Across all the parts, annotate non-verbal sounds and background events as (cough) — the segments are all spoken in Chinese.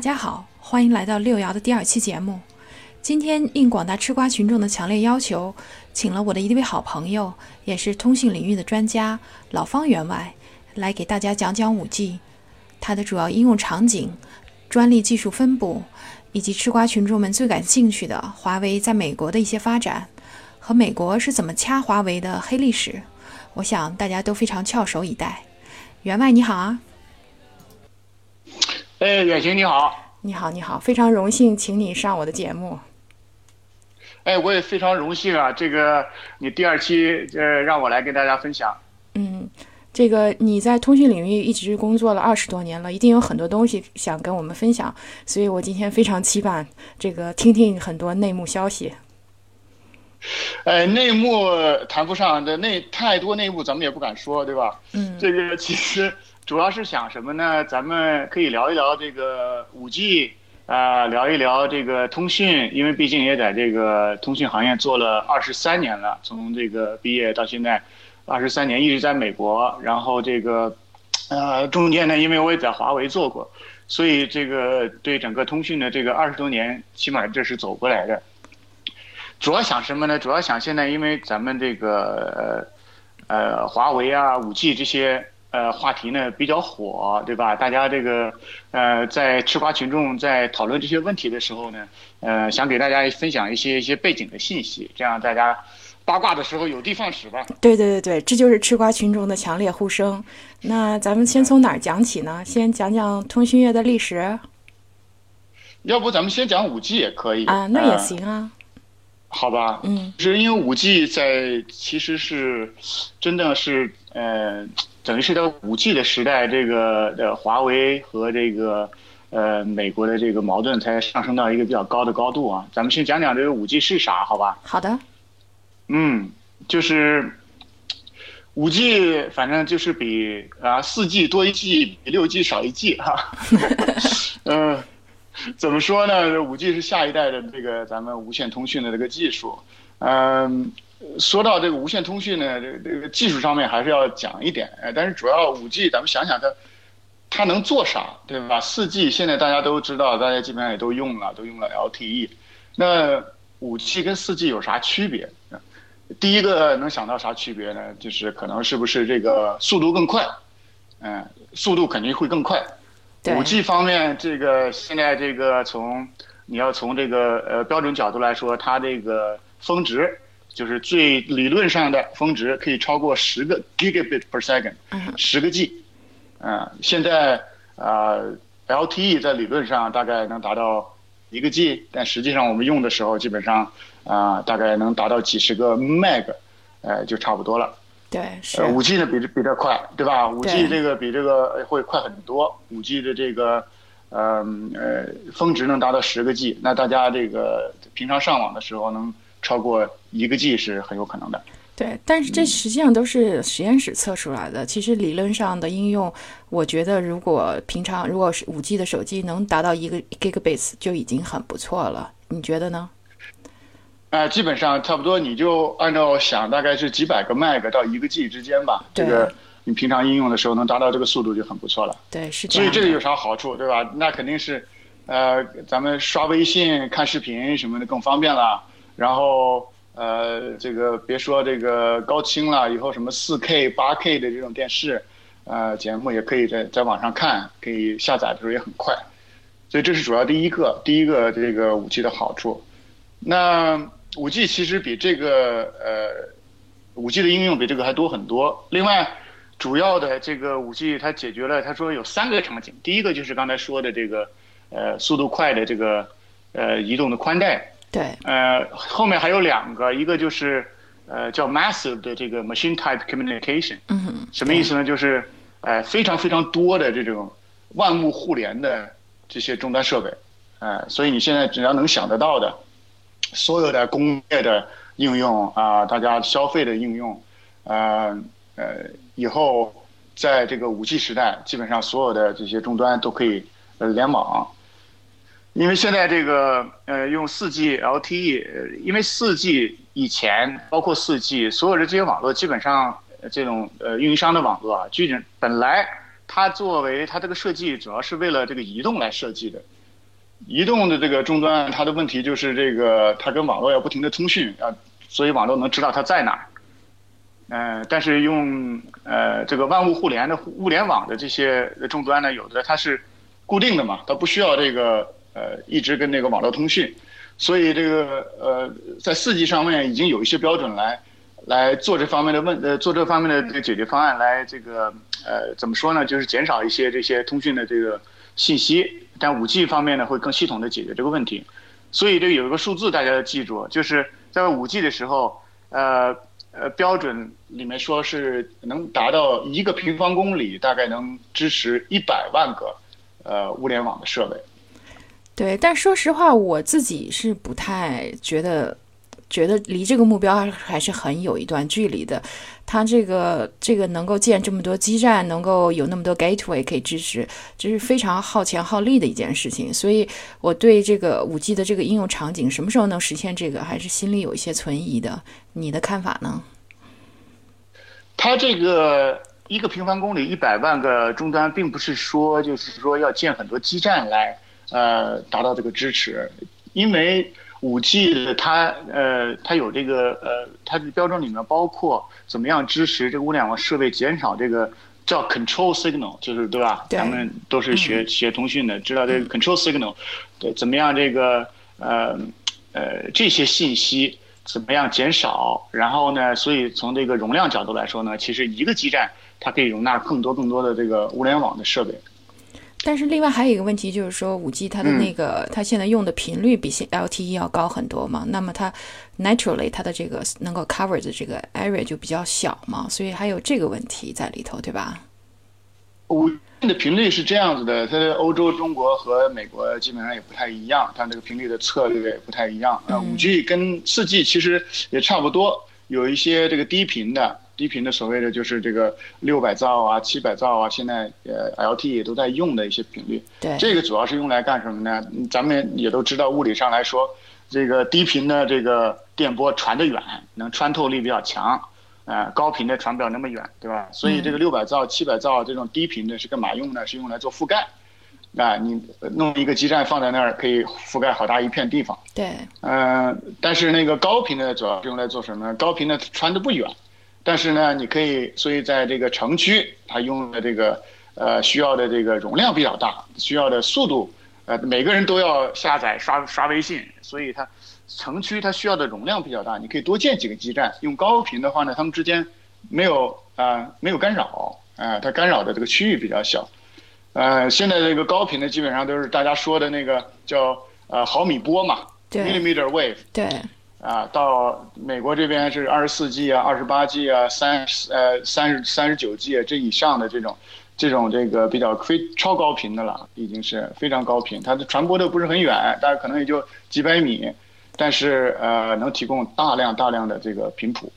大家好，欢迎来到六爻的第二期节目。今天应广大吃瓜群众的强烈要求，请了我的一位好朋友，也是通信领域的专家老方员外，来给大家讲讲五 G，它的主要应用场景、专利技术分布，以及吃瓜群众们最感兴趣的华为在美国的一些发展，和美国是怎么掐华为的黑历史。我想大家都非常翘首以待。员外你好啊！哎，远行你好，你好，你好，非常荣幸请你上我的节目。哎，我也非常荣幸啊，这个你第二期呃让我来跟大家分享。嗯，这个你在通讯领域一直工作了二十多年了，一定有很多东西想跟我们分享，所以我今天非常期盼这个听听很多内幕消息。呃，内幕谈不上的内太多内幕，咱们也不敢说，对吧？嗯，这个其实。主要是想什么呢？咱们可以聊一聊这个五 G 啊，聊一聊这个通讯，因为毕竟也在这个通讯行业做了二十三年了，从这个毕业到现在，二十三年一直在美国，然后这个，呃，中间呢，因为我也在华为做过，所以这个对整个通讯的这个二十多年，起码这是走过来的。主要想什么呢？主要想现在因为咱们这个呃，华为啊，五 G 这些。呃，话题呢比较火，对吧？大家这个呃，在吃瓜群众在讨论这些问题的时候呢，呃，想给大家分享一些一些背景的信息，这样大家八卦的时候有的放矢吧。对对对对，这就是吃瓜群众的强烈呼声。那咱们先从哪儿讲起呢？先讲讲通讯业的历史。要不咱们先讲五 G 也可以啊，那也行啊。好吧，嗯，是因为五 G 在其实是真的是呃。等于是在五 G 的时代，这个呃华为和这个呃美国的这个矛盾才上升到一个比较高的高度啊。咱们先讲讲这个五 G 是啥，好吧？好的。嗯，就是五 G，反正就是比啊四 G 多一 G，比六 G 少一 G 哈。嗯，(laughs) 怎么说呢？五 G 是下一代的这个咱们无线通讯的这个技术，嗯。说到这个无线通讯呢，这个这个技术上面还是要讲一点，但是主要五 G，咱们想想它，它能做啥，对吧？四 G 现在大家都知道，大家基本上也都用了，都用了 LTE。那五 G 跟四 G 有啥区别？第一个能想到啥区别呢？就是可能是不是这个速度更快？嗯，速度肯定会更快。五 G 方面，这个现在这个从你要从这个呃标准角度来说，它这个峰值。就是最理论上的峰值可以超过十个 gigabit per second，十个 G，嗯，现在啊 LTE 在理论上大概能达到一个 G，但实际上我们用的时候基本上啊大概能达到几十个 meg，呃就差不多了。对，是。五 G 呢比这比这快，对吧？五 G 这个比这个会快很多。五 G 的这个嗯呃峰值能达到十个 G，那大家这个平常上网的时候能。超过一个 G 是很有可能的，对，但是这实际上都是实验室测出来的。其实理论上的应用，我觉得如果平常如果是五 G 的手机能达到一个 Gigabits 就已经很不错了，你觉得呢？呃，基本上差不多，你就按照想，大概是几百个 Meg 到一个 G 之间吧。这个你平常应用的时候能达到这个速度就很不错了。对，是。所以这个有啥好处，对吧？那肯定是，呃，咱们刷微信、看视频什么的更方便了。然后，呃，这个别说这个高清了，以后什么四 K、八 K 的这种电视，呃，节目也可以在在网上看，可以下载的时候也很快，所以这是主要第一个，第一个这个五 G 的好处。那五 G 其实比这个呃，五 G 的应用比这个还多很多。另外，主要的这个五 G 它解决了，他说有三个场景，第一个就是刚才说的这个，呃，速度快的这个，呃，移动的宽带。对，呃，后面还有两个，一个就是，呃，叫 massive 的这个 machine type communication，嗯，什么意思呢？就是，呃，非常非常多的这种万物互联的这些终端设备，呃，所以你现在只要能想得到的，所有的工业的应用啊，大家消费的应用，呃，呃，以后在这个五 G 时代，基本上所有的这些终端都可以呃联网。因为现在这个呃用四 G LTE，因为四 G 以前包括四 G 所有的这些网络基本上这种呃运营商的网络啊，基本本来它作为它这个设计主要是为了这个移动来设计的，移动的这个终端，它的问题就是这个它跟网络要不停的通讯啊，所以网络能知道它在哪儿。呃，但是用呃这个万物互联的物联网的这些终端呢，有的它是固定的嘛，它不需要这个呃一直跟那个网络通讯，所以这个呃在四 G 上面已经有一些标准来来做这方面的问呃做这方面的这个解决方案来这个呃怎么说呢，就是减少一些这些通讯的这个信息，但五 G 方面呢会更系统的解决这个问题，所以这有一个数字大家要记住，就是在五 G 的时候呃。呃，标准里面说是能达到一个平方公里，大概能支持一百万个呃物联网的设备。对，但说实话，我自己是不太觉得，觉得离这个目标还是很有一段距离的。它这个这个能够建这么多基站，能够有那么多 gateway 可以支持，这是非常耗钱耗力的一件事情。所以我对这个五 G 的这个应用场景什么时候能实现这个，还是心里有一些存疑的。你的看法呢？它这个一个平方公里一百万个终端，并不是说就是说要建很多基站来呃达到这个支持，因为。五 G 的它呃它有这个呃它的标准里面包括怎么样支持这个物联网设备减少这个叫 control signal 就是对吧？对咱们都是学学通讯的，知道这个 control signal 对怎么样这个呃呃这些信息怎么样减少？然后呢，所以从这个容量角度来说呢，其实一个基站它可以容纳更多更多的这个物联网的设备。但是另外还有一个问题，就是说五 G 它的那个它现在用的频率比现 LTE 要高很多嘛，那么它 naturally 它的这个能够 cover 的这个 area 就比较小嘛，所以还有这个问题在里头，对吧？五 G 的频率是这样子的，它的欧洲、中国和美国基本上也不太一样，它这个频率的策略也不太一样啊。五 G 跟四 G 其实也差不多，有一些这个低频的。低频的所谓的就是这个六百兆啊、七百兆啊，现在呃 LTE 也都在用的一些频率。对，这个主要是用来干什么呢？咱们也都知道，物理上来说，这个低频的这个电波传得远，能穿透力比较强，呃，高频的传不了那么远，对吧？所以这个六百兆、七百兆这种低频的是干嘛用呢？是用来做覆盖。啊，你弄一个基站放在那儿，可以覆盖好大一片地方。对。嗯，但是那个高频的主要是用来做什么呢？高频的传的不远。但是呢，你可以，所以在这个城区，它用的这个呃需要的这个容量比较大，需要的速度，呃每个人都要下载刷刷微信，所以它城区它需要的容量比较大，你可以多建几个基站。用高频的话呢，它们之间没有啊没有干扰，啊它干扰的这个区域比较小。呃，现在这个高频的基本上都是大家说的那个叫呃毫米波嘛，millimeter wave。对。啊，到美国这边是二十四 G 啊，二十八 G 啊，三呃三十三十九 G 啊这以上的这种，这种这个比较非超高频的了，已经是非常高频，它的传播的不是很远，大概可能也就几百米，但是呃能提供大量大量的这个频谱。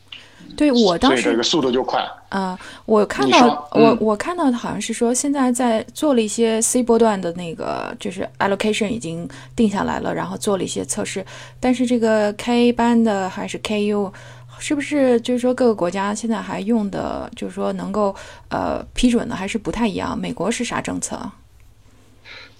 对我当时这个速度就快啊！我看到我我看到的好像是说，现在在做了一些 C 波段的那个，就是 allocation 已经定下来了，然后做了一些测试。但是这个 K 班的还是 KU，是不是就是说各个国家现在还用的，就是说能够呃批准的还是不太一样？美国是啥政策？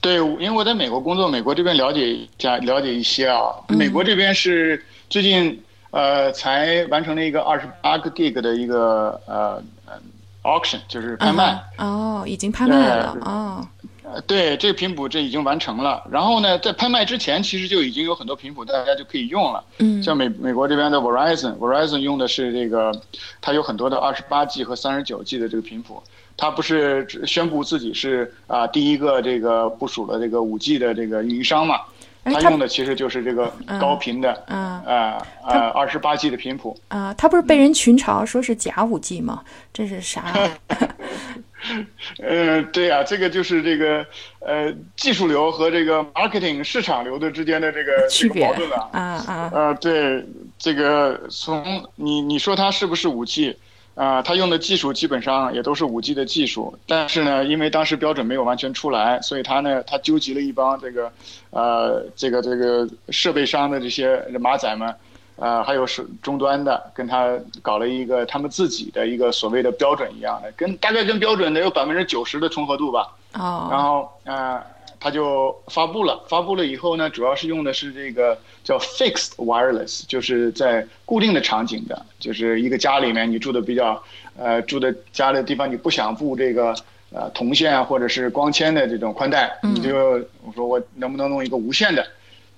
对，因为我在美国工作，美国这边了解一下了解一些啊。美国这边是最近。呃，才完成了一个二十八个 gig 的一个呃呃 auction，就是拍卖。哦，已经拍卖了哦。呃，对，这个频谱这已经完成了。然后呢，在拍卖之前，其实就已经有很多频谱大家就可以用了。嗯。像美美国这边的 Verizon，Verizon 用的是这个，它有很多的二十八 G 和三十九 G 的这个频谱。它不是宣布自己是啊第一个这个部署了这个五 G 的这个运营商嘛？他用的其实就是这个高频的，啊啊，二十八 G 的频谱啊。他不是被人群嘲说是假五 G 吗？这是啥？(laughs) 呃，对呀，这个就是这个呃技术流和这个 marketing 市场流的之间的这个 (laughs) 区别矛盾了。啊啊。呃，对，这个从你你说它是不是五 G？啊，它用的技术基本上也都是五 G 的技术，但是呢，因为当时标准没有完全出来，所以它呢，它纠集了一帮这个，呃，这个这个设备商的这些马仔们，呃，还有是终端的，跟他搞了一个他们自己的一个所谓的标准一样的，跟大概跟标准得有百分之九十的重合度吧。哦。然后，呃，它就发布了。发布了以后呢，主要是用的是这个叫 fixed wireless，就是在固定的场景的，就是一个家里面你住的比较呃住的家的地方，你不想布这个呃铜线啊或者是光纤的这种宽带，你就我说我能不能弄一个无线的？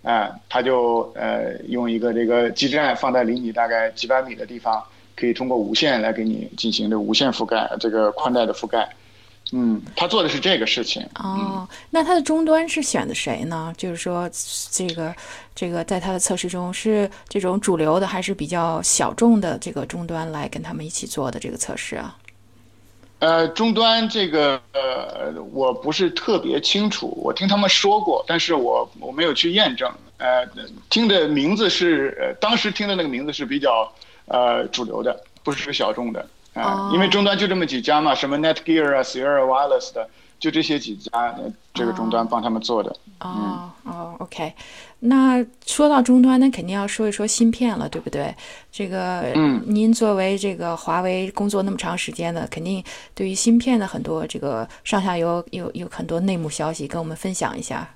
啊，他就呃用一个这个基站放在离你大概几百米的地方，可以通过无线来给你进行这无线覆盖，这个宽带的覆盖。嗯，他做的是这个事情。哦，那他的终端是选的谁呢？就是说，这个这个在他的测试中是这种主流的，还是比较小众的这个终端来跟他们一起做的这个测试啊？呃，终端这个呃，我不是特别清楚，我听他们说过，但是我我没有去验证。呃，听的名字是，呃，当时听的那个名字是比较呃主流的，不是小众的啊，因为终端就这么几家嘛，什么 Netgear 啊、Sierra Wireless 的，就这些几家这个终端帮他们做的。哦哦，OK。那说到终端，那肯定要说一说芯片了，对不对？这个，嗯，您作为这个华为工作那么长时间的，肯定对于芯片的很多这个上下游有有很多内幕消息，跟我们分享一下。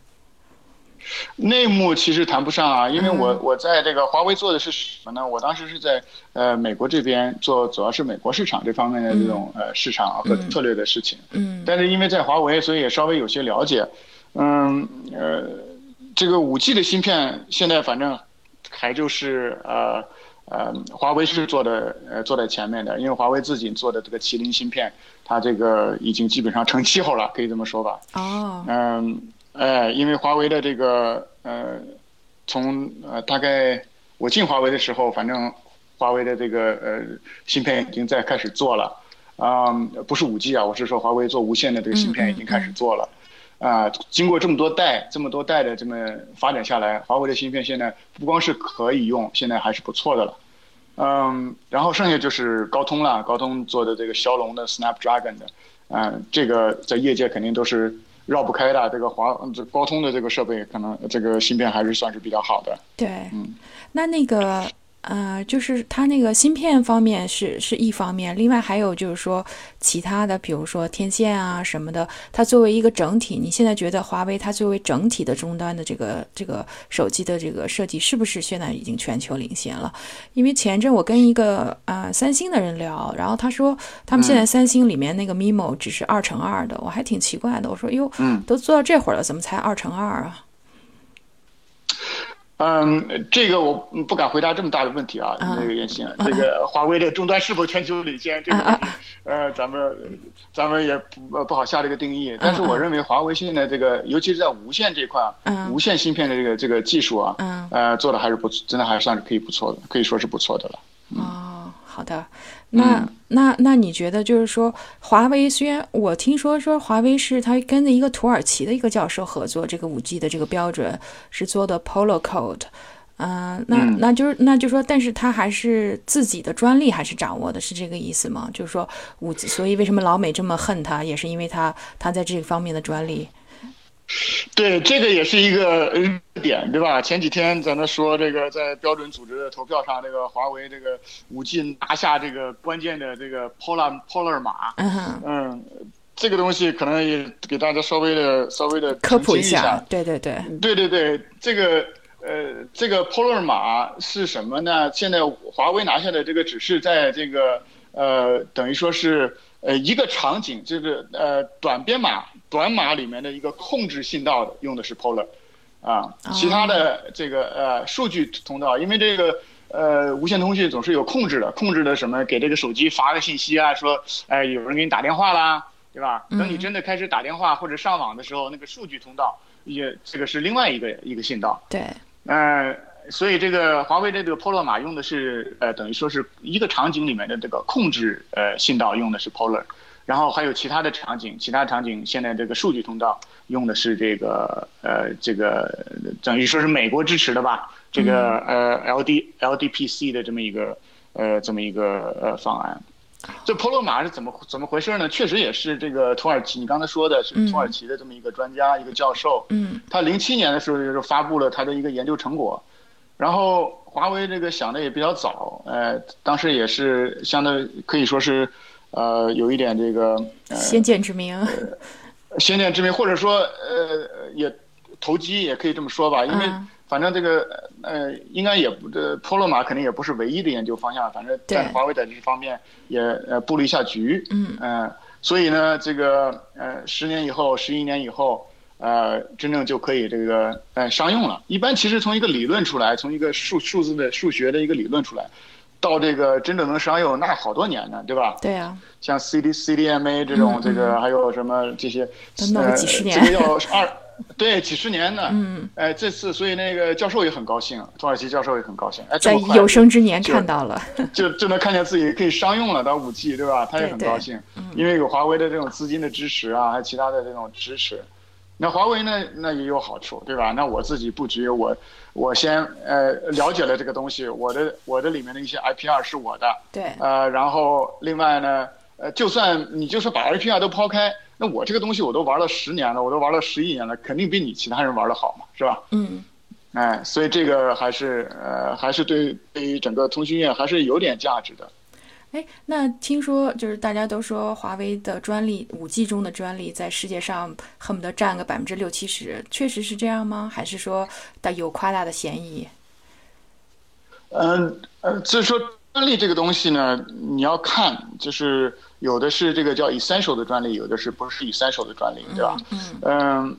内幕其实谈不上啊，因为我我在这个华为做的是什么呢？我当时是在呃美国这边做，主要是美国市场这方面的这种呃市场和策略的事情。嗯。但是因为在华为，所以也稍微有些了解。嗯呃，这个五 G 的芯片现在反正还就是呃呃华为是做的呃坐在前面的，因为华为自己做的这个麒麟芯片，它这个已经基本上成 (laughs) 气候了，可以这么说吧。哦。嗯。哎，因为华为的这个呃，从呃大概我进华为的时候，反正华为的这个呃芯片已经在开始做了，啊，不是五 G 啊，我是说华为做无线的这个芯片已经开始做了，啊，经过这么多代这么多代的这么发展下来，华为的芯片现在不光是可以用，现在还是不错的了，嗯，然后剩下就是高通了，高通做的这个骁龙的 Snapdragon 的，嗯，这个在业界肯定都是。绕不开的这个华这高通的这个设备，可能这个芯片还是算是比较好的。对，嗯，那那个。呃，就是它那个芯片方面是是一方面，另外还有就是说其他的，比如说天线啊什么的，它作为一个整体，你现在觉得华为它作为整体的终端的这个这个手机的这个设计，是不是现在已经全球领先了？因为前阵我跟一个呃三星的人聊，然后他说他们现在三星里面那个 MIMO 只是二乘二的，我还挺奇怪的，我说哟，都做到这会儿了，怎么才二乘二啊？嗯，这个我不敢回答这么大的问题啊，那个袁鑫，这个华为的终端是否全球领先，这个呃，咱们咱们也不不好下这个定义。但是我认为华为现在这个，尤其是在无线这块，无线芯片的这个这个技术啊，呃，做的还是不真的还算是可以不错的，可以说是不错的了。哦，好的。那那那你觉得就是说，华为虽然我听说说华为是他跟着一个土耳其的一个教授合作，这个五 G 的这个标准是做的 Polo Code，嗯，那那就是那就说，但是他还是自己的专利还是掌握的，是这个意思吗？就是说五 G，所以为什么老美这么恨他，也是因为他他在这方面的专利。对，这个也是一个点，对吧？前几天咱们说这个，在标准组织的投票上，这个华为这个五 G 拿下这个关键的这个 Polar Polar 码，嗯，这个东西可能也给大家稍微的稍微的科普一下。对对对，对对对，这个呃，这个 Polar 码是什么呢？现在华为拿下的这个只是在这个呃，等于说是呃一个场景，就是呃短编码。短码里面的一个控制信道的用的是 Polar，啊，其他的这个呃数据通道，因为这个呃无线通讯总是有控制的，控制的什么给这个手机发个信息啊，说哎有人给你打电话啦，对吧？等你真的开始打电话或者上网的时候，那个数据通道也这个是另外一个一个信道。对，呃，所以这个华为的这个 Polar 码用的是呃等于说是一个场景里面的这个控制呃信道用的是 Polar。然后还有其他的场景，其他场景现在这个数据通道用的是这个呃这个等于说是美国支持的吧，这个呃 L D L D P C 的这么一个呃这么一个呃方案。这 Polo 码是怎么怎么回事呢？确实也是这个土耳其，你刚才说的是土耳其的这么一个专家一个教授，嗯，他零七年的时候就是发布了他的一个研究成果，然后华为这个想的也比较早，呃，当时也是相对可以说是。呃，有一点这个先见之明，先见之明，或者说呃也投机也可以这么说吧，因为嗯反正这个呃应该也不这 Polo 马肯定也不是唯一的研究方向，反正对但是华为在这方面也呃布了一下局，嗯呃所以呢这个呃十年以后十一年以后。呃，真正就可以这个呃商用了。一般其实从一个理论出来，从一个数数字的数学的一个理论出来，到这个真正能商用，那好多年呢，对吧？对啊，像 CD CDMA 这种，嗯这个还有什么这些，都弄了几十年呃、这个要二，(laughs) 对，几十年呢。嗯，哎，这次所以那个教授也很高兴，土耳其教授也很高兴，哎，这在有生之年看到了，(laughs) 就就能看见自己可以商用了到五 G，对吧？他也很高兴，因为有华为的这种资金的支持啊，还有其他的这种支持。那华为呢，那也有好处，对吧？那我自己布局，我我先呃了解了这个东西，我的我的里面的一些 IPR 是我的，对，呃，然后另外呢，呃，就算你就是把 IPR 都抛开，那我这个东西我都玩了十年了，我都玩了十一年了，肯定比你其他人玩的好嘛，是吧？嗯，哎，所以这个还是呃，还是对对于整个通讯业还是有点价值的。哎，那听说就是大家都说华为的专利，五 G 中的专利在世界上恨不得占个百分之六七十，确实是这样吗？还是说带有夸大的嫌疑？嗯呃，所以说专利这个东西呢，你要看，就是有的是这个叫 essential 的专利，有的是不是 essential 的专利，对吧？嗯嗯，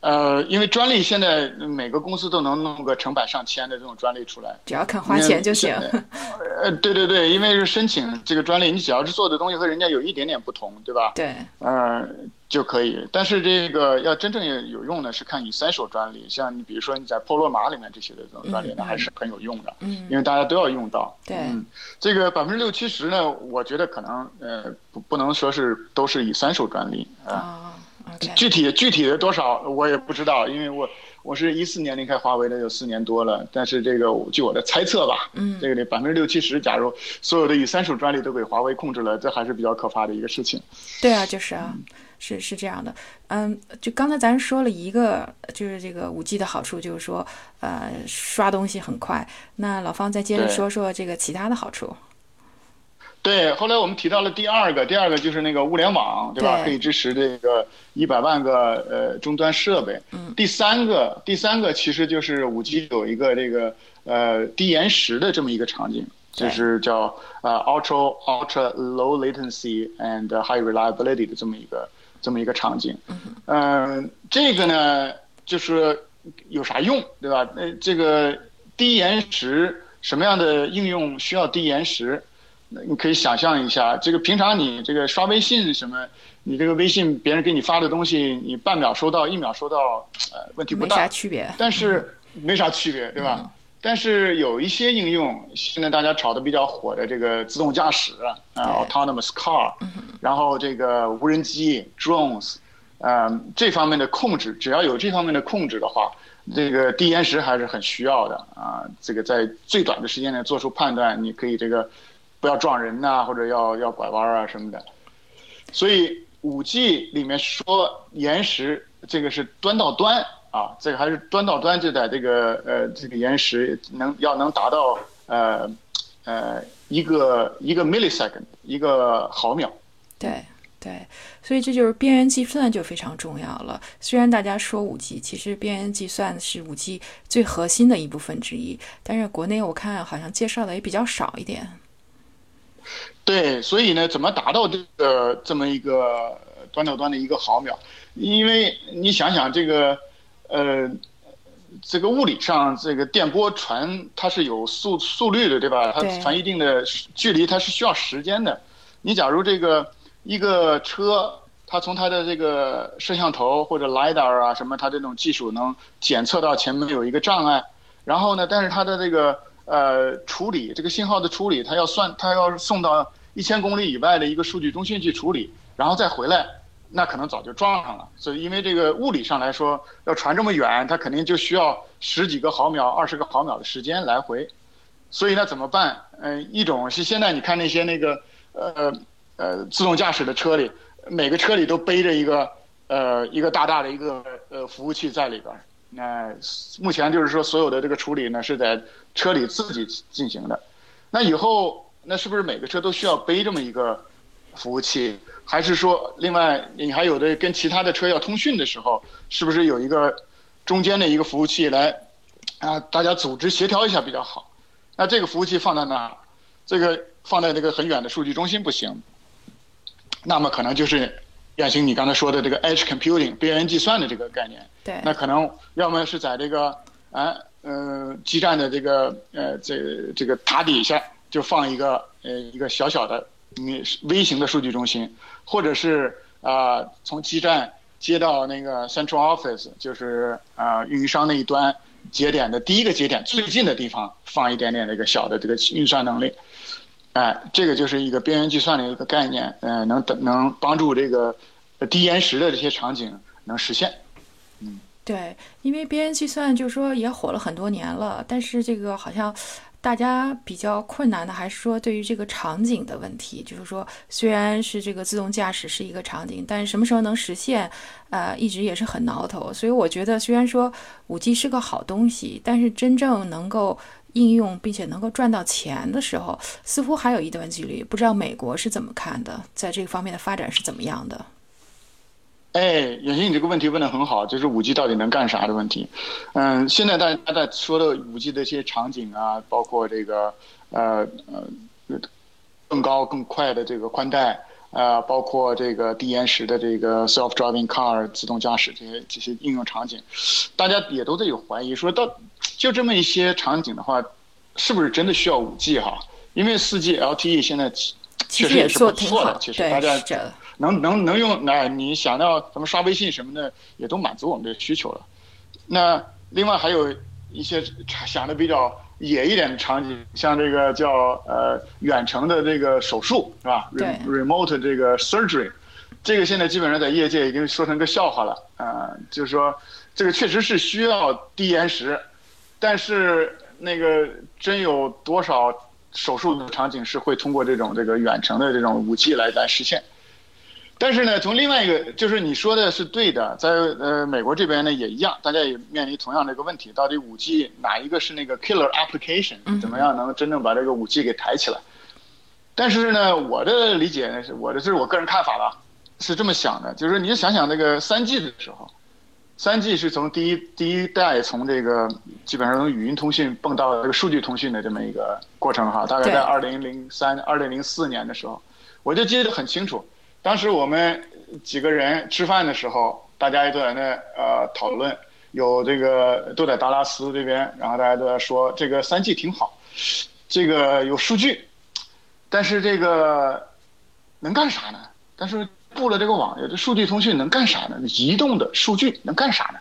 呃，因为专利现在每个公司都能弄个成百上千的这种专利出来，只要肯花钱就行。(laughs) 呃，对对对，因为是申请这个专利，你只要是做的东西和人家有一点点不同，对吧？对，呃，就可以。但是这个要真正有用的是看 essential 专利，像你比如说你在波罗马里面这些的这种专利，那还是很有用的，嗯因为大家都要用到。对嗯，这个百分之六七十呢，我觉得可能呃不不能说是都是 essential 专利啊。哦，OK，具体具体的多少我也不知道，因为我我是一四年离开华为的，有四年多了。但是这个据我的猜测吧，嗯这个得百分之六七十，假如所有的以三手专利都给华为控制了，这还是比较可怕的一个事情。对啊，就是啊，是是这样的。嗯，就刚才咱说了一个，就是这个五 G 的好处，就是说，呃，刷东西很快。那老方再接着说说这个其他的好处。对，后来我们提到了第二个，第二个就是那个物联网，对吧？对可以支持这个一百万个呃终端设备。嗯。第三个，第三个其实就是五 G 有一个这个呃低延时的这么一个场景，就是叫呃 ultra ultra low latency and high reliability 的这么一个这么一个场景。嗯、这个呢就是有啥用，对吧？呃，这个低延时什么样的应用需要低延时？那你可以想象一下，这个平常你这个刷微信什么，你这个微信别人给你发的东西，你半秒收到，一秒收到，呃，问题不大没啥大，区别。但是没啥区别，对吧？嗯但是有一些应用，现在大家炒的比较火的这个自动驾驶啊、对 autonomous car，然后这个无人机 drones，呃，这方面的控制，只要有这方面的控制的话，这个低延时还是很需要的啊。这个在最短的时间内做出判断，你可以这个要撞人呐、或者要要拐弯啊什么的。所以五 G 里面说延时，这个是端到端啊，这个还是端到端就在这个呃这个延时能要能达到呃呃一个一个 millisecond 一个毫秒。对对，所以这就是边缘计算就非常重要了。虽然大家说五 G，其实边缘计算是五 G 最核心的一部分之一，但是国内我看好像介绍的也比较少一点。对，所以呢，怎么达到这个这么一个端到端的一个毫秒？因为你想想这个，呃，这个物理上这个电波传它是有速速率的，对吧？它传一定的距离，它是需要时间的。你假如这个一个车，它从它的这个摄像头或者 lidar 啊什么，它这种技术能检测到前面有一个障碍，然后呢，但是它的这个呃处理这个信号的处理，它要算，它要送到一千公里以外的一个数据中心去处理，然后再回来，那可能早就撞上了。所以因为这个物理上来说，要传这么远，它肯定就需要十几个毫秒、二十个毫秒的时间来回。所以那，怎么办？嗯、一种是现在你看那些那个呃呃自动驾驶的车里，每个车里都背着一个呃一个大大的一个呃服务器在里边。那目前就是说，所有的这个处理呢是在车里自己进行的。那以后，那是不是每个车都需要背这么一个服务器，还是说另外你还有的跟其他的车要通讯的时候，是不是有一个中间的一个服务器来啊？大家组织协调一下比较好。那这个服务器放在哪？这个放在那个很远的数据中心不行。那么可能就是远行你刚才说的这个 edge computing 边缘计算的这个概念。对。那可能要么是在这个啊呃基站的这个呃这这个塔底下就放一个呃一个小小的你微型的数据中心，或者是啊从基站接到那个 central office 就是啊运营商那一端节点的第一个节点最近的地方放一点点那个小的这个运算能力。哎，这个就是一个边缘计算的一个概念，嗯，能等能帮助这个低延时的这些场景能实现。嗯，对，因为边缘计算就是说也火了很多年了，但是这个好像大家比较困难的还是说对于这个场景的问题，就是说虽然是这个自动驾驶是一个场景，但是什么时候能实现，呃，一直也是很挠头。所以我觉得虽然说五 G 是个好东西，但是真正能够。应用并且能够赚到钱的时候，似乎还有一段距离。不知道美国是怎么看的，在这个方面的发展是怎么样的？哎，远行，你这个问题问的很好，就是五 G 到底能干啥的问题。嗯，现在大家在说的五 G 的一些场景啊，包括这个呃呃更高更快的这个宽带啊，包括这个低延时的这个 self-driving car 自动驾驶这些这些应用场景，大家也都在有怀疑，说到。就这么一些场景的话，是不是真的需要五 G 哈？因为四 G LTE 现在确实也是不错的，其实大家能能能用，那你想要什么刷微信什么的，也都满足我们的需求了。那另外还有一些想的比较野一点的场景，像这个叫呃远程的这个手术是吧？remote 这个 surgery，这个现在基本上在业界已经说成个笑话了啊，就是说这个确实是需要低延时。但是那个真有多少手术的场景是会通过这种这个远程的这种武器来来实现？但是呢，从另外一个就是你说的是对的，在呃美国这边呢也一样，大家也面临同样的一个问题：到底五 G 哪一个是那个 killer application？怎么样能真正把这个五 G 给抬起来？但是呢，我的理解呢是我的这是我个人看法了，是这么想的，就是你想想那个三 G 的时候。三 G 是从第一第一代从这个基本上从语音通讯蹦到这个数据通讯的这么一个过程哈，大概在二零零三、二零零四年的时候，我就记得很清楚。当时我们几个人吃饭的时候，大家也都在那呃讨论，有这个都在达拉斯这边，然后大家都在说这个三 G 挺好，这个有数据，但是这个能干啥呢？但是。布了这个网，这数据通讯能干啥呢？移动的数据能干啥呢？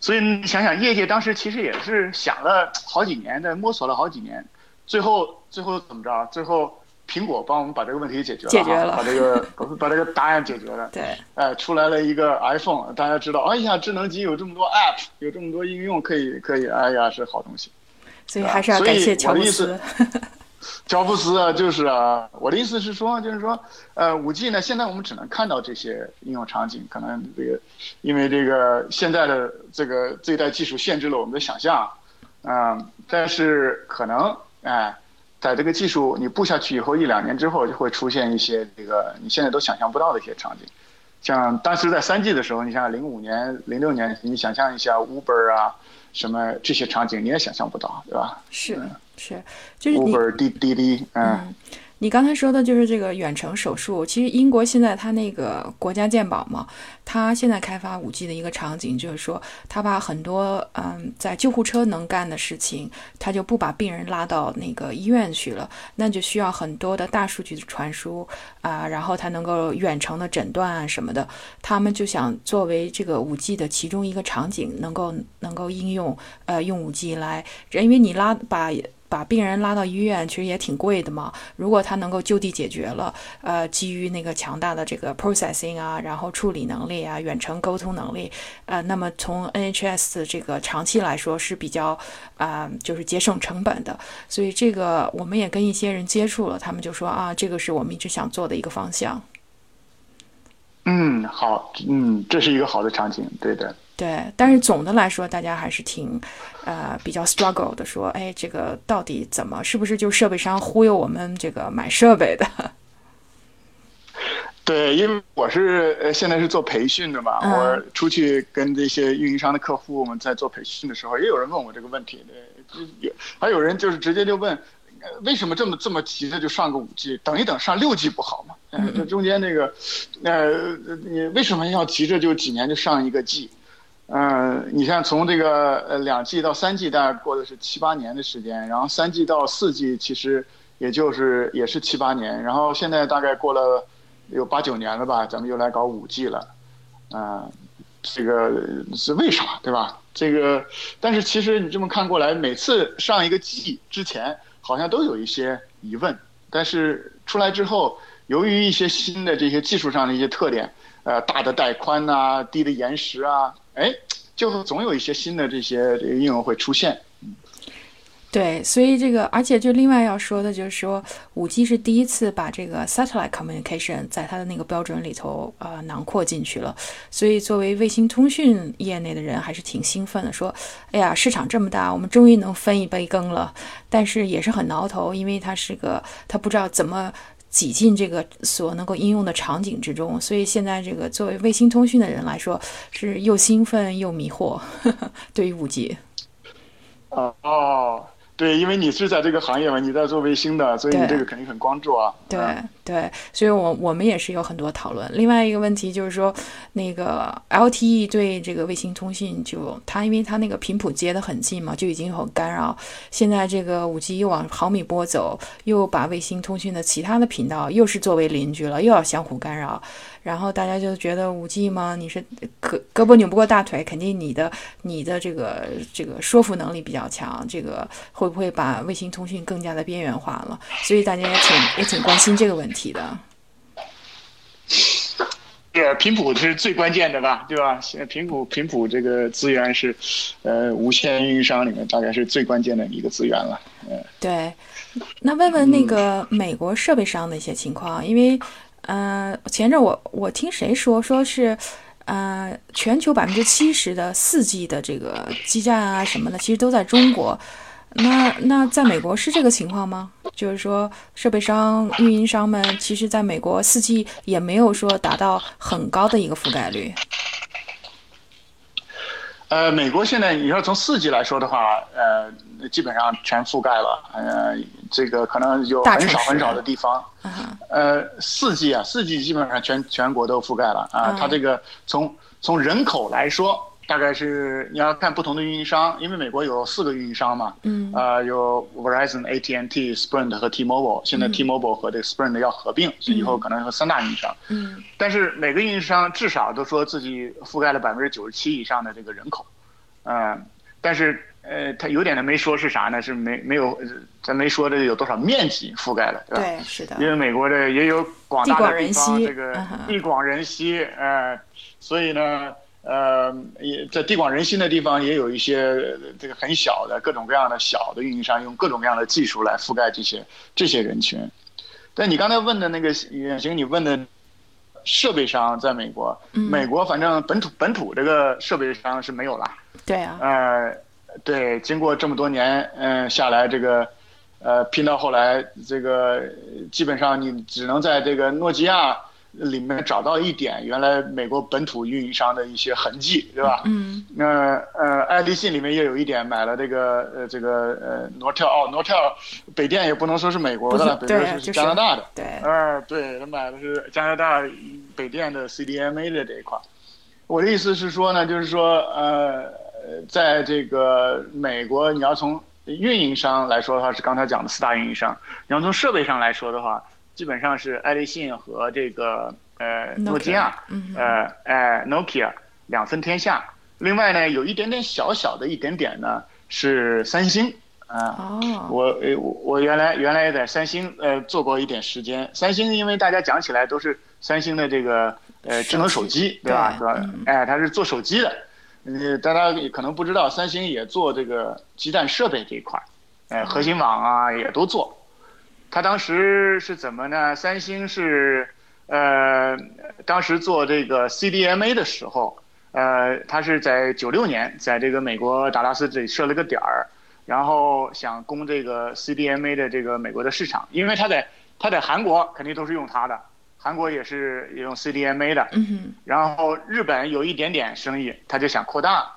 所以你想想，业界当时其实也是想了好几年的，摸索了好几年，最后最后怎么着？最后苹果帮我们把这个问题解决了，解决了，把这个把这个答案解决了。(laughs) 对，哎，出来了一个 iPhone，大家知道，哎呀，智能机有这么多 App，有这么多应用，可以可以，哎呀，是好东西。所以还是要感谢乔布斯。乔布斯啊，就是啊，我的意思是说，就是说，呃，五 G 呢，现在我们只能看到这些应用场景，可能这个，因为这个现在的这个这一代技术限制了我们的想象，嗯，但是可能，哎，在这个技术你布下去以后，一两年之后就会出现一些这个你现在都想象不到的一些场景，像当时在三 G 的时候，你像零五年、零六年，你想象一下 Uber 啊，什么这些场景，你也想象不到，对吧？是。是，就是你滴滴滴，嗯，你刚才说的就是这个远程手术。其实英国现在它那个国家健保嘛，它现在开发五 G 的一个场景，就是说它把很多嗯在救护车能干的事情，它就不把病人拉到那个医院去了，那就需要很多的大数据的传输啊，然后它能够远程的诊断啊什么的。他们就想作为这个五 G 的其中一个场景，能够能够应用呃用五 G 来，因为你拉把。把病人拉到医院其实也挺贵的嘛。如果他能够就地解决了，呃，基于那个强大的这个 processing 啊，然后处理能力啊，远程沟通能力，呃，那么从 NHS 的这个长期来说是比较啊，就是节省成本的。所以这个我们也跟一些人接触了，他们就说啊，这个是我们一直想做的一个方向。嗯，好，嗯，这是一个好的场景，对的。对，但是总的来说，大家还是挺，呃，比较 struggle 的，说，哎，这个到底怎么，是不是就设备商忽悠我们这个买设备的？(laughs) 对，因为我是呃现在是做培训的嘛，我出去跟这些运营商的客户，我们在做培训的时候，也有人问我这个问题，对，有还有人就是直接就问，为什么这么这么急着就上个五 G，等一等上六 G 不好吗？嗯，这中间那个，呃，你为什么要急着就几年就上一个 G？嗯，你像从这个呃两 G 到三 G，大概过的是七八年的时间，然后三 G 到四 G 其实也就是也是七八年，然后现在大概过了。有八九年了吧，咱们又来搞五 G 了，啊，这个是为啥，对吧？这个，但是其实你这么看过来，每次上一个 G 之前，好像都有一些疑问，但是出来之后，由于一些新的这些技术上的一些特点，呃，大的带宽呐，低的延时啊，哎，就是总有一些新的这些应用会出现。对，所以这个，而且就另外要说的就是说，五 G 是第一次把这个 satellite communication 在它的那个标准里头呃囊括进去了。所以作为卫星通讯业内的人，还是挺兴奋的，说，哎呀，市场这么大，我们终于能分一杯羹了。但是也是很挠头，因为它是个，他不知道怎么挤进这个所能够应用的场景之中。所以现在这个作为卫星通讯的人来说，是又兴奋又迷惑。(laughs) 对于五 G，哦哦。对，因为你是在这个行业嘛，你在做卫星的，所以你这个肯定很关注啊。对对，所以我我们也是有很多讨论。另外一个问题就是说，那个 LTE 对这个卫星通信，就它因为它那个频谱接得很近嘛，就已经有干扰。现在这个五 G 又往毫米波走，又把卫星通讯的其他的频道又是作为邻居了，又要相互干扰。然后大家就觉得五 G 吗？你是胳胳膊扭不过大腿，肯定你的你的这个这个说服能力比较强，这个会不会把卫星通讯更加的边缘化了？所以大家也挺也挺关心这个问题的。是 (laughs) 频谱是最关键的吧？对吧？现在频谱频谱这个资源是，呃，无线运营商里面大概是最关键的一个资源了。嗯，对。那问问那个美国设备商的一些情况，因为。呃，前阵我我听谁说，说是，呃，全球百分之七十的四 G 的这个基站啊什么的，其实都在中国。那那在美国是这个情况吗？就是说，设备商、运营商们，其实在美国四 G 也没有说达到很高的一个覆盖率。呃，美国现在你要从四 G 来说的话，呃。基本上全覆盖了，呃，这个可能有很少很少的地方，呃，四 G 啊，四 G 基本上全全国都覆盖了啊。它这个从从人口来说，大概是你要看不同的运营商，因为美国有四个运营商嘛，嗯，呃，有 Verizon、AT&T、Sprint 和 T-Mobile，现在 T-Mobile 和这个 Sprint 要合并，所以以后可能有三大运营商，嗯，但是每个运营商至少都说自己覆盖了百分之九十七以上的这个人口，嗯，但是。呃，他有点的没说是啥呢？是没没有，咱没说这有多少面积覆盖了，对吧？对，是的。因为美国的也有广大的地方，这个地广人稀，呃，所以呢，呃，也在地广人稀的地方也有一些这个很小的各种各样的小的运营商，用各种各样的技术来覆盖这些这些人群。但你刚才问的那个远行，你问的设备商在美国，美国反正本土本土这个设备商是没有了。对啊。呃。对，经过这么多年，嗯，下来这个，呃，拼到后来，这个基本上你只能在这个诺基亚里面找到一点原来美国本土运营商的一些痕迹，对吧？嗯。那呃，爱立信里面也有一点，买了这个呃这个呃 Nortel 哦，Nortel 北电也不能说是美国的了，北电是加拿大的。对。嗯，对他买的是加拿大北电的 CDMA 的这一块。我的意思是说呢，就是说呃。呃，在这个美国，你要从运营商来说的话，是刚才讲的四大运营商；你要从设备上来说的话，基本上是爱立信和这个呃诺基亚，呃哎 Nokia 两分天下。另外呢，有一点点小小的一点点呢是三星啊。我呃我原来原来也在三星呃做过一点时间。三星因为大家讲起来都是三星的这个呃智能手机，对吧？是吧？哎，它是做手机的。呃，大家可能不知道，三星也做这个基站设备这一块哎，呃，核心网啊也都做。他当时是怎么呢？三星是呃，当时做这个 CDMA 的时候，呃，他是在九六年在这个美国达拉斯这里设了个点儿，然后想攻这个 CDMA 的这个美国的市场，因为他在他在韩国肯定都是用它的。韩国也是用 CDMA 的，然后日本有一点点生意，他就想扩大，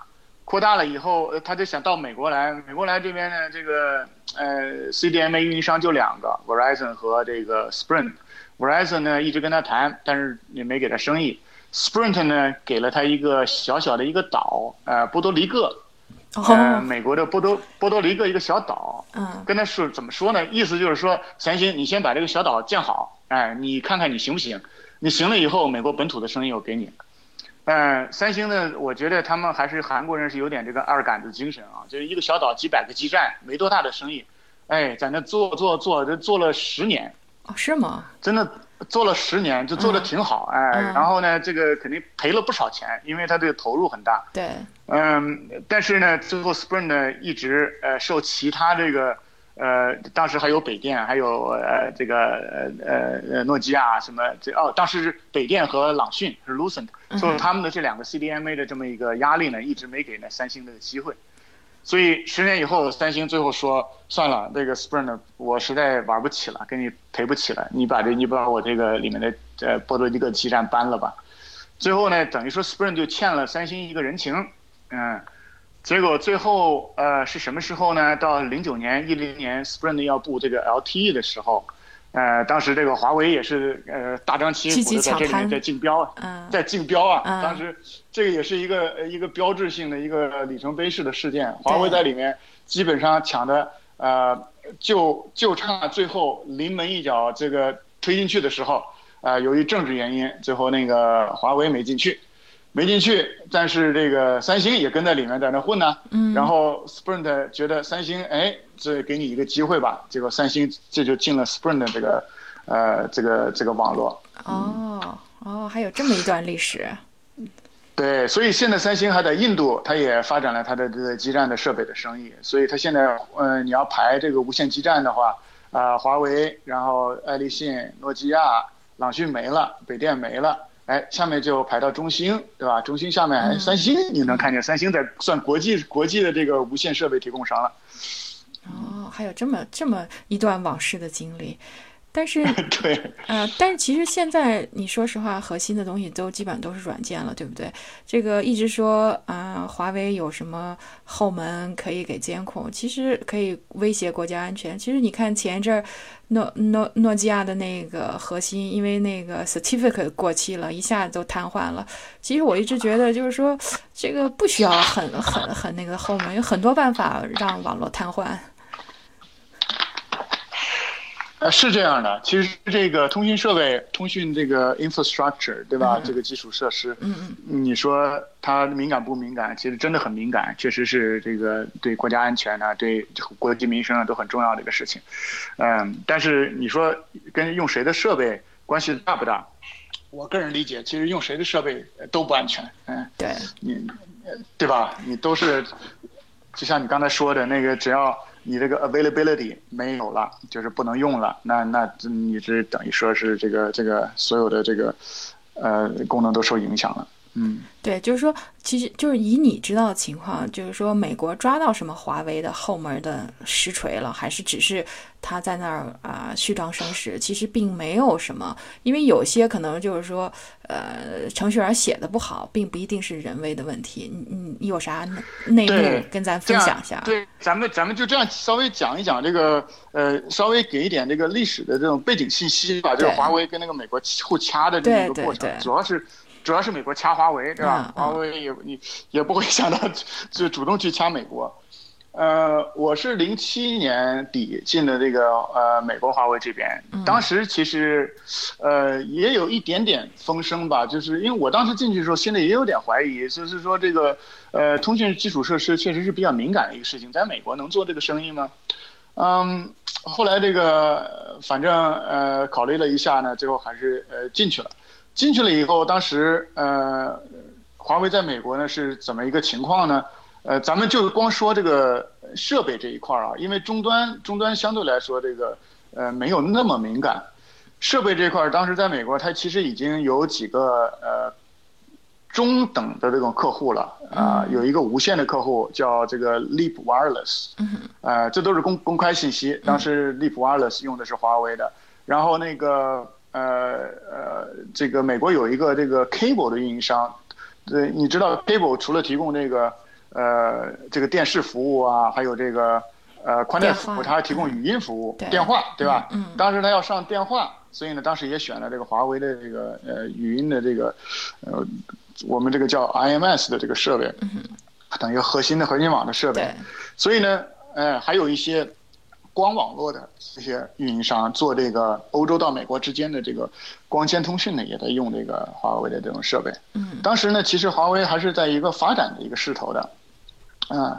扩大了以后，呃他就想到美国来。美国来这边呢，这个呃 CDMA 运营商就两个，Verizon 和这个 Sprint。Verizon 呢一直跟他谈，但是也没给他生意。Sprint 呢给了他一个小小的一个岛，呃，波多黎各，呃，哦，美国的波多波多黎各一个小岛。嗯跟他说怎么说呢？意思就是说，三星，你先把这个小岛建好，哎，你看看你行不行？你行了以后，美国本土的生意我给你。嗯，三星呢，我觉得他们还是韩国人是有点这个二杆子精神啊，就是一个小岛几百个基站，没多大的生意，哎，在那做做做，这做了十年，哦，是吗？真的做了十年，就做的挺好，哎，嗯。然后呢，这个肯定赔了不少钱，因为他这个投入很大，对，嗯，但是呢，最后 Spring 呢一直呃受其他这个呃，当时还有北电，还有呃这个呃呃呃诺基亚什么这哦，当时是北电和朗讯是 Lucent，所以他们的这两个 CDMA 的这么一个压力呢，一直没给那三星的机会。所以十年以后，三星最后说算了，这个 Sprint 我实在玩不起了，给你赔不起了，你把这你把我这个里面的呃波多黎各基站搬了吧。最后呢，等于说 Sprint 就欠了三星一个人情，嗯，结果最后呃是什么时候呢？到零九年、一零年，Sprint 要布这个 LTE 的时候，呃，当时这个华为也是呃大张旗鼓的在这里面在竞标，嗯。在竞标啊，嗯。当时这个也是一个呃一个标志性的一个里程碑式的事件，华为在里面基本上抢的呃就就差最后临门一脚这个推进去的时候，呃，由于政治原因，最后那个华为没进去。没进去，但是这个三星也跟在里面在那混呢。嗯然后 Sprint 觉得三星，哎，这给你一个机会吧。结果三星这就进了 Sprint 的这个，呃，这个这个网络。哦哦，还有这么一段历史。对，所以现在三星还在印度，它也发展了它的这个基站的设备的生意。所以它现在，呃，你要排这个无线基站的话，啊、华为，然后爱立信、诺基亚、朗讯没了，北电没了，哎，下面就排到中兴，对吧？中兴下面，哎，三星，你能看见三星在算国际国际的这个无线设备提供商了。哦，还有这么这么一段往事的经历，但是 (laughs) 对，呃，但是其实现在你说实话，核心的东西都基本都是软件了，对不对？这个一直说啊、华为有什么后门可以给监控，其实可以威胁国家安全。其实你看前一阵儿诺诺诺基亚的那个核心，因为那个 certificate 过期了，一下子都瘫痪了。其实我一直觉得，就是说这个不需要很很很那个后门，有很多办法让网络瘫痪。呃，是这样的。其实这个通讯设备、通讯这个 infrastructure，对吧？嗯这个基础设施，嗯嗯你说它敏感不敏感？其实真的很敏感，确实是这个对国家安全啊，对国计民生啊都很重要的一个事情。嗯，但是你说跟用谁的设备关系大不大？我个人理解，其实用谁的设备呃都不安全。嗯，对，你呃对吧？你都是就像你刚才说的那个，只要你这个 availability 没有了，就是不能用了，那那你这等于说是这个这个所有的这个呃功能都受影响了。嗯，对，就是说，其实就是以你知道的情况，就是说，美国抓到什么华为的后门的实锤了，还是只是他在那儿啊、虚张声势？其实并没有什么，因为有些可能就是说，呃，程序员写的不好，并不一定是人为的问题。你你你有啥内对幕跟咱分享一下？对，咱们咱们就这样稍微讲一讲这个呃，稍微给一点这个历史的这种背景信息吧，就是华为跟那个美国互掐的这么一个对对过程对，主要是。主要是美国掐华为，对吧？华为也你也不会想到就主动去掐美国。呃，我是零七年底进的这个呃美国华为这边，当时其实呃也有一点点风声吧，就是因为我当时进去的时候，心里也有点怀疑，就是说这个呃通讯基础设施确实是比较敏感的一个事情，在美国能做这个生意吗？嗯，后来这个反正呃考虑了一下呢，最后还是呃进去了。进去了以后，当时呃华为在美国呢是怎么一个情况呢？呃，咱们就光说这个设备这一块儿啊，因为终端终端相对来说这个呃没有那么敏感。设备这块儿，当时在美国，它其实已经有几个呃中等的这种客户了啊、有一个无线的客户叫这个 Leap Wireless，呃，这都是公公开信息。当时 Leap Wireless 用的是华为的，然后那个呃呃，这个美国有一个这个 cable 的运营商，对，你知道 cable 除了提供这个呃这个电视服务啊，还有这个呃宽带服务，它还提供语音服务、电话，对吧？嗯。当时他要上电话，所以呢，当时也选了这个华为的这个呃语音的这个呃我们这个叫 IMS 的这个设备，等于核心的核心网的设备。所以呢，呃，还有一些。光网络的这些运营商做这个欧洲到美国之间的这个光纤通讯呢，也在用这个华为的这种设备。嗯，当时呢，其实华为还是在一个发展的一个势头的。嗯，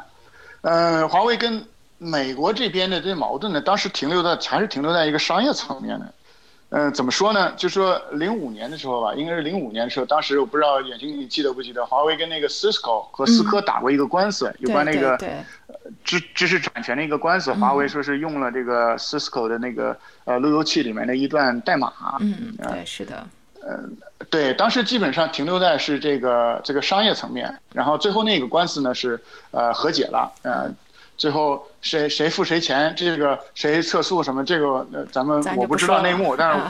呃，华为跟美国这边的这矛盾呢，当时停留在还是停留在一个商业层面的。嗯，怎么说呢？就说零五年的时候吧，应该是零五年的时候，当时我不知道眼睛你记得不记得，华为跟那个 Cisco 和思科打过一个官司，有关那个知知识产权的一个官司。华为说是用了这个 Cisco 的那个呃路由器里面的一段代码。嗯，对，是的。嗯，对，当时基本上停留在是这个这个商业层面，然后最后那个官司呢是呃和解了，呃。最后谁谁付谁钱，这个谁撤诉什么，这个呃咱们我不知道内幕，但是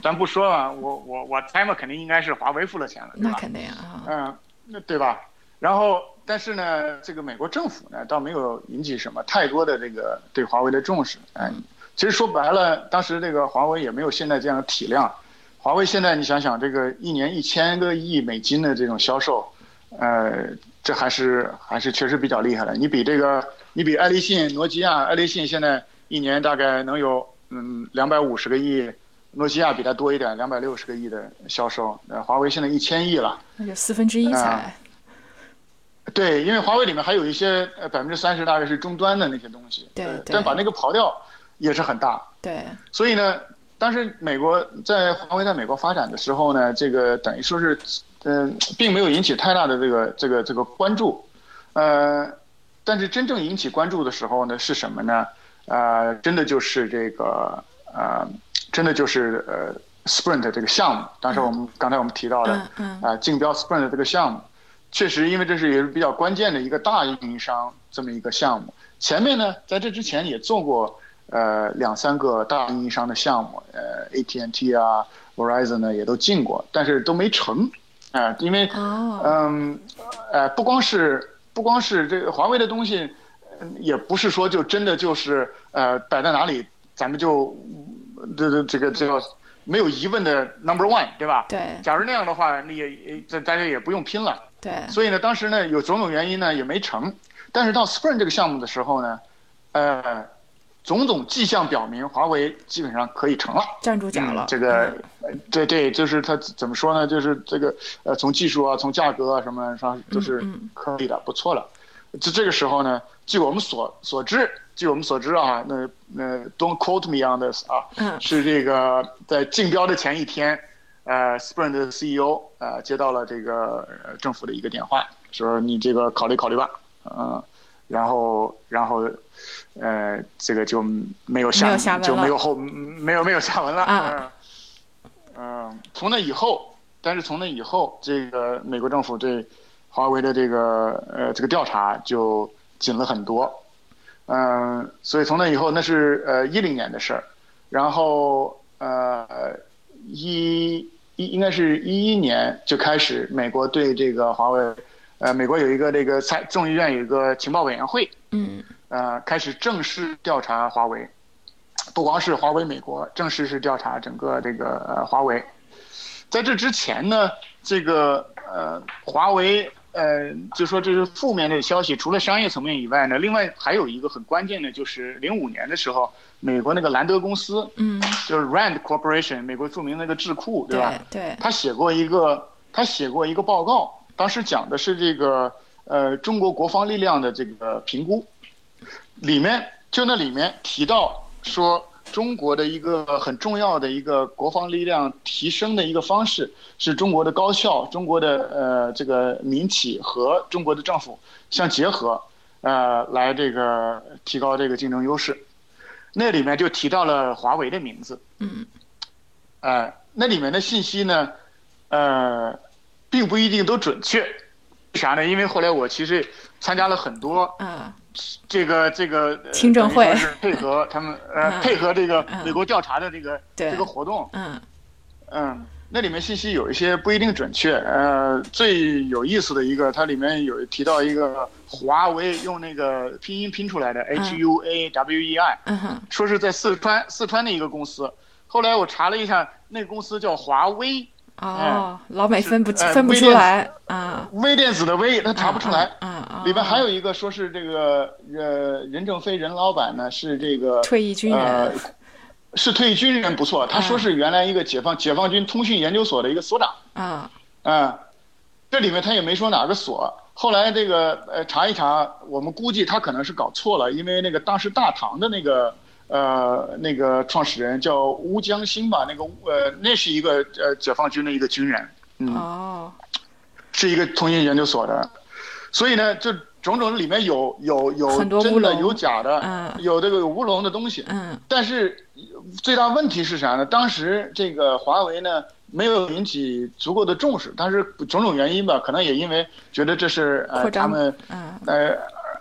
咱不说了，我我我猜嘛，肯定应该是华为付了钱了，那肯定啊，嗯，那对吧？然后但是呢，这个美国政府呢，倒没有引起什么太多的这个对华为的重视，嗯，其实说白了，当时这个华为也没有现在这样的体量，华为现在你想想，这个一年一千个亿美金的这种销售，呃，这还是还是确实比较厉害的，你比这个。你比爱立信、诺基亚，爱立信现在一年大概能有嗯两百五十个亿，诺基亚比它多一点，两百六十个亿的销售。呃，华为现在一千亿了，那就四分之一才。对，因为华为里面还有一些呃百分之三十大概是终端的那些东西，对，但把那个刨掉也是很大。对。所以呢，当时美国在华为在美国发展的时候呢，这个等于说是嗯，并没有引起太大的这个这个这个关注，呃。但是真正引起关注的时候呢，是什么呢？呃，真的就是这个呃，真的就是呃，Sprint 这个项目。当时我们刚才我们提到的，啊，竞标 Sprint 这个项目，确实因为这是也是比较关键的一个大运营商这么一个项目。前面呢，在这之前也做过呃两三个大运营商的项目，呃，AT&T 啊，Verizon 呢也都进过，但是都没成。啊，因为嗯，呃，不光是。不光是这个华为的东西，也不是说就真的就是呃摆在哪里，咱们就这这这个这个没有疑问的 number one，对吧？对。假如那样的话，那也这大家也不用拼了。对。所以呢，当时呢有种种原因呢也没成，但是到 Spring 这个项目的时候呢，呃。种种迹象表明，华为基本上可以成了，站住脚了。这个，对对，就是它怎么说呢？就是这个，呃，从技术啊，从价格啊什么上都是可以的，不错了。就这个时候呢，据我们所所知，据我们所知啊，那那 Don't quote me on this 啊，是这个在竞标的前一天，呃，Sprint 的 CEO 呃接到了这个政府的一个电话，说你这个考虑考虑吧，嗯，然后然后。呃，这个就没有下就没有后没有没有下文了。嗯，嗯，从那以后，但是从那以后，这个美国政府对华为的这个呃这个调查就紧了很多。嗯，所以从那以后，那是呃一零年的事儿，然后呃一一应该是一一年就开始，美国对这个华为，呃，美国有一个这个参众议院有一个情报委员会。嗯。呃，开始正式调查华为，不光是华为美国，正式是调查整个这个呃华为。在这之前呢，这个呃华为呃就说这是负面的消息，除了商业层面以外呢，另外还有一个很关键的，就是零五年的时候，美国那个兰德公司，嗯，就是 Rand Corporation，美国著名那个智库，对吧？对。他写过一个，他写过一个报告，当时讲的是这个呃中国国防力量的这个评估。里面就那里面提到说，中国的一个很重要的一个国防力量提升的一个方式，是中国的高校、中国的呃这个民企和中国的政府相结合，呃来这个提高这个竞争优势。那里面就提到了华为的名字。嗯。呃，那里面的信息呢，呃，并不一定都准确。为啥呢？因为后来我其实参加了很多。啊。这个这个听证会配合他们呃 (laughs) 配合这个美国调查的这个这个活动，嗯，嗯，那里面信息有一些不一定准确。呃，最有意思的一个，它里面有提到一个华为，用那个拼音拼出来的 H U A W E I，嗯，说是在四川四川的一个公司。后来我查了一下，那个公司叫华为，哦，老美分不哎分不出来啊，微电子的微，他查不出来。啊啊，里边还有一个说是这个呃任正非任老板呢是这个退役军呃人，是退役军人不错，他说是原来一个解放解放军通讯研究所的一个所长。啊，嗯，这里面他也没说哪个所。后来这个呃查一查，我们估计他可能是搞错了，因为那个当时大唐的那个呃那个创始人叫乌江新吧，那个呃那是一个呃解放军的一个军人，嗯，哦，是一个通信研究所的，所以呢，就种种里面有有有真的有假的，嗯。有这个有乌龙的东西，嗯。但是最大问题是啥呢？当时这个华为呢没有引起足够的重视，但是种种原因吧，可能也因为觉得这是呃他们嗯。呃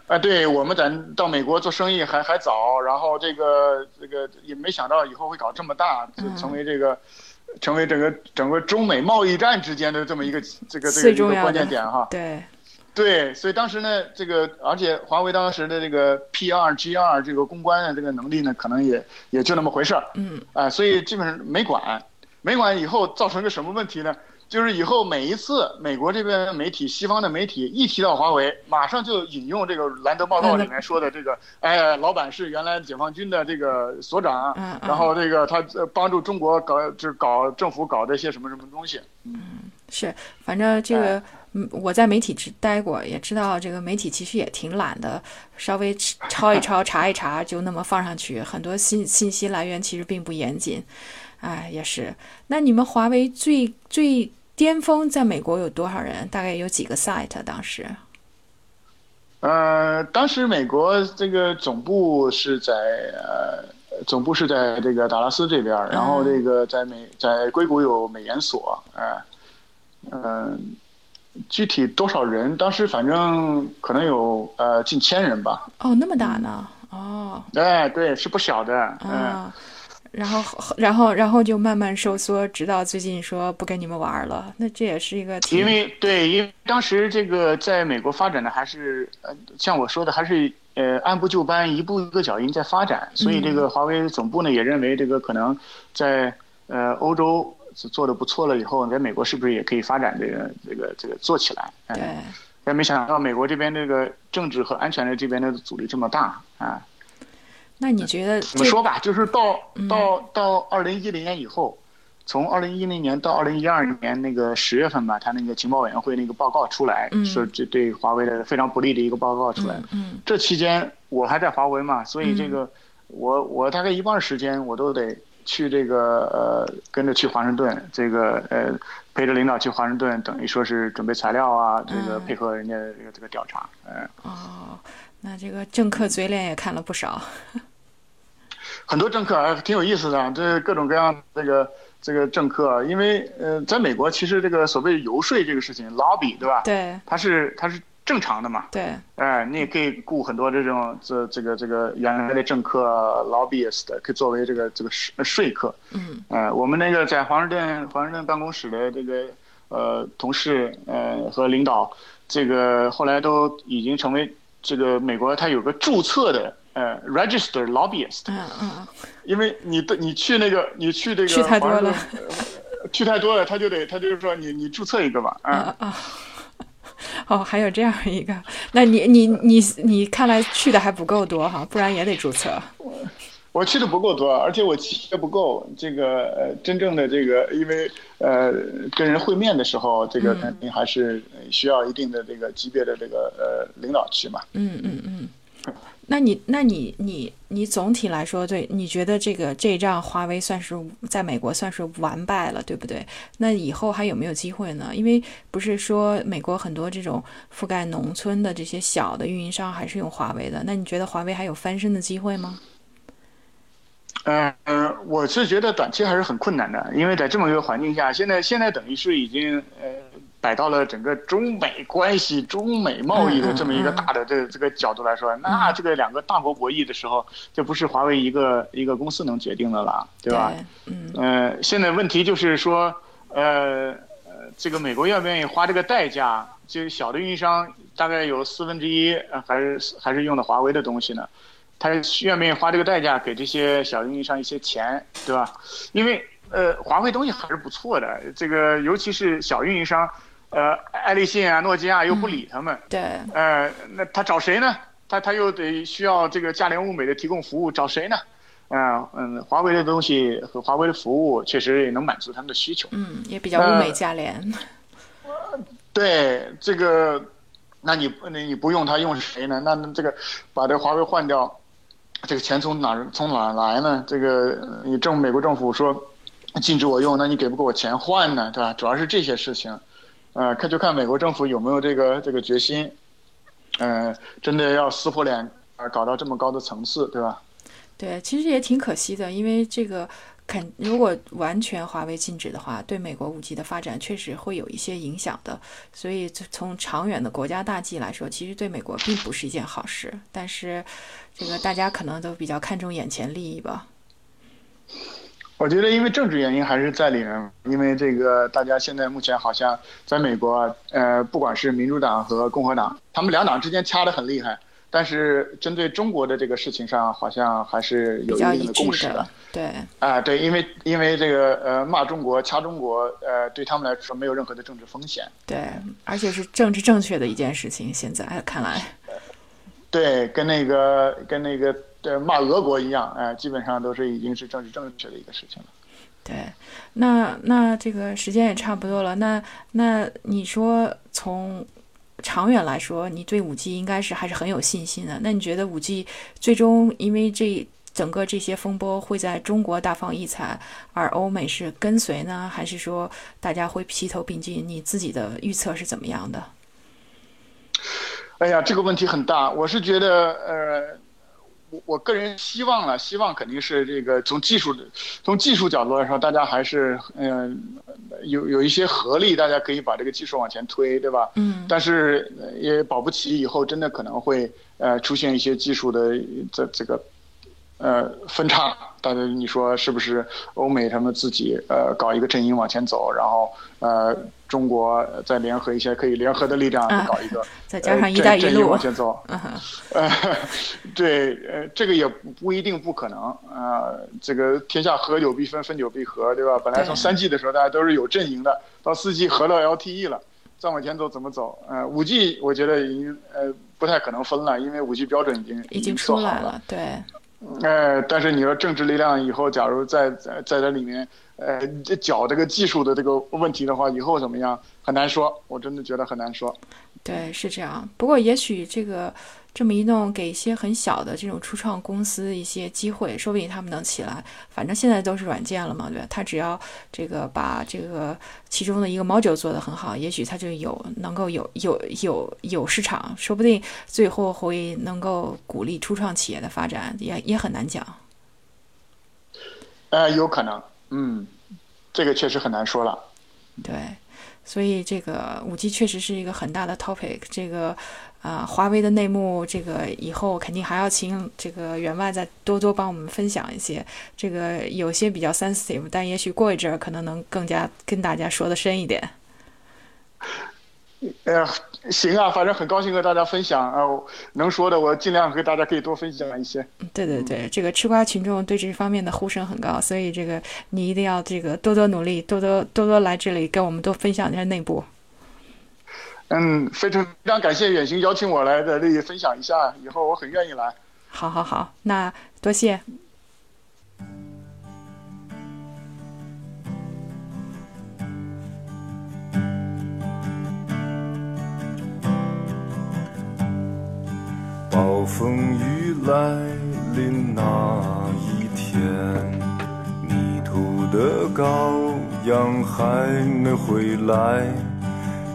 呃对我们咱到美国做生意还还早，然后这个这个也没想到以后会搞这么大，就嗯成为这个。成为整个整个中美贸易战之间的这么一个这个这个一个关键点哈，对，对，所以当时呢，这个而且华为当时的这个 PR、GR 这个公关的这个能力呢，可能也也就那么回事儿，嗯。啊、所以基本上没管，没管以后造成个什么问题呢？就是以后每一次美国这边媒体、西方的媒体一提到华为，马上就引用这个兰德报告里面说的这个，哎，老板是原来解放军的这个所长，然后这个他呃帮助中国搞就是搞政府搞这些什么什么东西，嗯是，反正这个哎，嗯，我在媒体只待过，也知道这个媒体其实也挺懒的，稍微抄一抄、查一查，就那么放上去，很多信信息来源其实并不严谨。哎，也是。那你们华为最最巅峰在美国有多少人？大概有几个 site？当时？呃，当时美国这个总部是在呃，总部是在这个达拉斯这边，然后这个在美在硅谷有美研所，呃、嗯、具体多少人？当时反正可能有呃近千人吧，哦，那么大呢？哦，哎，对，是不小的，嗯。啊。然后，然后，然后就慢慢收缩，直到最近说不跟你们玩了。那这也是一个因为对，因为当时这个在美国发展的还是呃，像我说的，还是呃按部就班，一步一个脚印在发展。所以这个华为总部呢也认为这个可能在呃欧洲做的不错了以后，在美国是不是也可以发展这个这个这个做起来？哎对。但没想到美国这边这个政治和安全的这边的阻力这么大啊！那你觉得怎么说吧，就是到嗯到到二零一零年以后，从二零一零年到二零一二年那个十月份吧，他那个情报委员会那个报告出来，嗯说这对华为的非常不利的一个报告出来。嗯这期间我还在华为嘛，所以这个、我我大概一半时间我都得去这个呃跟着去华盛顿，这个呃陪着领导去华盛顿，等于说是准备材料啊，这个嗯配合人家这个这个调查，嗯、哦，那这个政客嘴脸也看了不少。(laughs) 很多政客啊，挺有意思的，这各种各样这个这个政客，因为呃，在美国其实这个所谓游说这个事情，lobby 对吧？对他是他是正常的嘛，对，哎，你也可以雇很多这种这这个这个原来的政客 lobbyist，可以作为这个这个说说客。嗯。呃，我们那个在华盛顿华盛顿办公室的这个呃同事呃和领导，这个后来都已经成为这个美国它有个注册的呃 registered lobbyist，嗯嗯因为你的你去那个你去这个去太多了。去太多了，他就得他就是说你你注册一个吧，啊、啊啊。(laughs) 哦，还有这样一个，那你你你你看来去的还不够多哈，不然也得注册。我去的不够多，而且我去的不够。这个呃，真正的这个，因为呃，跟人会面的时候，这个嗯肯定还是需要一定的这个级别的这个呃领导去嘛。嗯嗯嗯。那你那你你你总体来说，对你觉得这个这一仗华为算是在美国算是完败了，对不对？那以后还有没有机会呢？因为不是说美国很多这种覆盖农村的这些小的运营商还是用华为的，那你觉得华为还有翻身的机会吗？嗯、呃，我是觉得短期还是很困难的，因为在这么一个环境下，现在现在等于是已经呃摆到了整个中美关系、中美贸易的这么一个大的这这个角度来说，那这个两个大国博弈的时候，就不是华为一个一个公司能决定的了，对吧？嗯，呃，现在问题就是说，呃呃，这个美国愿不愿意花这个代价？就小的运营商大概有四分之一还是还是用的华为的东西呢？他愿不愿意花这个代价给这些小运营商一些钱，对吧？因为呃，华为东西还是不错的，这个尤其是小运营商，呃，爱立信啊、诺基亚又不理他们，对，呃，那他找谁呢？他他又得需要这个价廉物美的提供服务，找谁呢？嗯嗯，华为的东西和华为的服务确实也能满足他们的需求，嗯，也比较物美价廉。(laughs) 对这个，那你那你不用他用谁呢？那这个把这华为换掉。这个钱从哪儿从哪儿来呢？这个你政美国政府说禁止我用，那你给不给我钱换呢？对吧？主要是这些事情，呃，看就看美国政府有没有这个这个决心，呃，真的要撕破脸啊，搞到这么高的层次，对吧？对，其实也挺可惜的，因为这个。肯如果完全华为禁止的话，对美国五 G 的发展确实会有一些影响的。所以从长远的国家大计来说，其实对美国并不是一件好事。但是，这个大家可能都比较看重眼前利益吧。我觉得，因为政治原因还是在里面。因为这个，大家现在目前好像在美国，呃，不管是民主党和共和党，他们两党之间掐得很厉害。但是针对中国的这个事情上，好像还是有一定的共识的。对，啊，对，因为因为这个呃骂中国、掐中国，呃，对他们来说没有任何的政治风险。对，而且是政治正确的一件事情。现在看来，对，跟那个跟那个对骂俄国一样，哎，基本上都是已经是政治正确的一个事情了。对，那那这个时间也差不多了。那那你说从。长远来说，你对五 G 应该是还是很有信心的。那你觉得五 G 最终因为这整个这些风波会在中国大放异彩，而欧美是跟随呢，还是说大家会齐头并进？你自己的预测是怎么样的？哎呀，这个问题很大。我是觉得，呃。我我个人希望呢，希望肯定是这个从技术从技术角度来说，大家还是嗯有有一些合力，大家可以把这个技术往前推，对吧？嗯。但是也保不齐以后真的可能会呃出现一些技术的这这个呃分叉，大家你说是不是？欧美他们自己呃搞一个阵营往前走，然后呃。中国再联合一些可以联合的力量，搞一个，(laughs) 再加上“一带一路”往前走。(laughs) 呃，对，呃，这个也不一定不可能啊。这个天下合久必分，分久必合，对吧？本来从三 G 的时候大家都是有阵营的，到四 G 合到 LTE 了，再往前走怎么走？呃，五 G 我觉得已经呃不太可能分了，因为五 G 标准已经已经出来了。对。呃，但是你说政治力量以后假如在在在这里面。呃，搅这个技术的这个问题的话，以后怎么样很难说，我真的觉得很难说。对，是这样。不过也许这个这么一弄，给一些很小的这种初创公司一些机会，说不定他们能起来。反正现在都是软件了嘛，对吧？他只要这个把这个其中的一个 module 做得很好，也许他就有能够有有有有市场，说不定最后会能够鼓励初创企业的发展，也也很难讲。呃，有可能。嗯，这个确实很难说了。对，所以这个五 G 确实是一个很大的 topic。这个啊，华为的内幕，这个以后肯定还要请这个员外再多多帮我们分享一些。这个有些比较 sensitive，但也许过一阵儿可能能更加跟大家说的深一点。哎呀，行啊，反正很高兴和大家分享啊，能说的我尽量和大家可以多分享一些。对对对，这个吃瓜群众对这方面的呼声很高，所以这个你一定要这个多多努力，多多多多来这里跟我们多分享一下内部。嗯，非常非常感谢远行邀请我来在这里分享一下，以后我很愿意来。好好好，那多谢。暴风雨来临那一天，泥土的羔羊还没回来，